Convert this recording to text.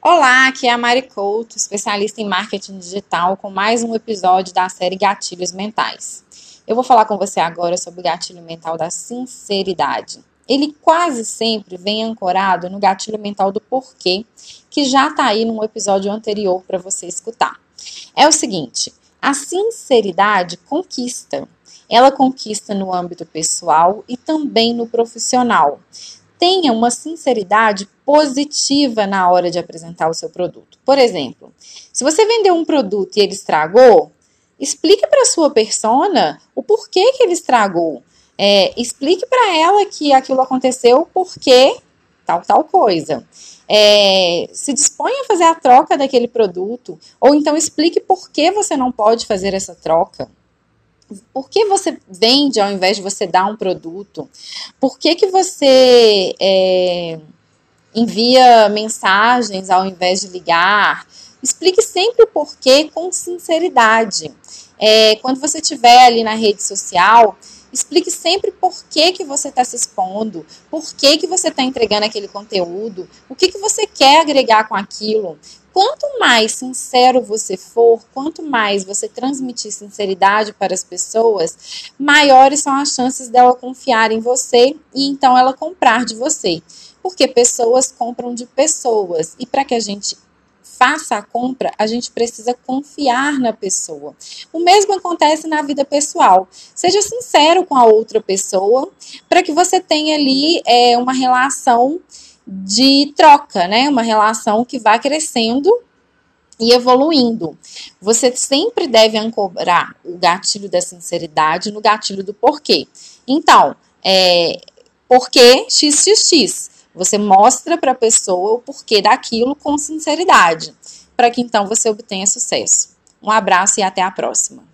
Olá, aqui é a Mari Couto, especialista em marketing digital, com mais um episódio da série Gatilhos Mentais. Eu vou falar com você agora sobre o gatilho mental da sinceridade. Ele quase sempre vem ancorado no gatilho mental do porquê, que já está aí num episódio anterior para você escutar. É o seguinte: a sinceridade conquista. Ela conquista no âmbito pessoal e também no profissional tenha uma sinceridade positiva na hora de apresentar o seu produto. Por exemplo, se você vendeu um produto e ele estragou, explique para sua persona o porquê que ele estragou. É, explique para ela que aquilo aconteceu porque tal, tal coisa. É, se disponha a fazer a troca daquele produto, ou então explique por que você não pode fazer essa troca. Por que você vende ao invés de você dar um produto? Por que, que você é, envia mensagens ao invés de ligar? Explique sempre o porquê com sinceridade. É, quando você estiver ali na rede social, explique sempre por que, que você está se expondo, por que, que você está entregando aquele conteúdo, o que, que você quer agregar com aquilo quanto mais sincero você for, quanto mais você transmitir sinceridade para as pessoas, maiores são as chances dela confiar em você e então ela comprar de você. Porque pessoas compram de pessoas e para que a gente faça a compra, a gente precisa confiar na pessoa. O mesmo acontece na vida pessoal. Seja sincero com a outra pessoa para que você tenha ali é, uma relação de troca, né? Uma relação que vai crescendo e evoluindo. Você sempre deve ancorar o gatilho da sinceridade no gatilho do porquê. Então, é, porquê XXX? Você mostra para a pessoa o porquê daquilo com sinceridade, para que então você obtenha sucesso. Um abraço e até a próxima.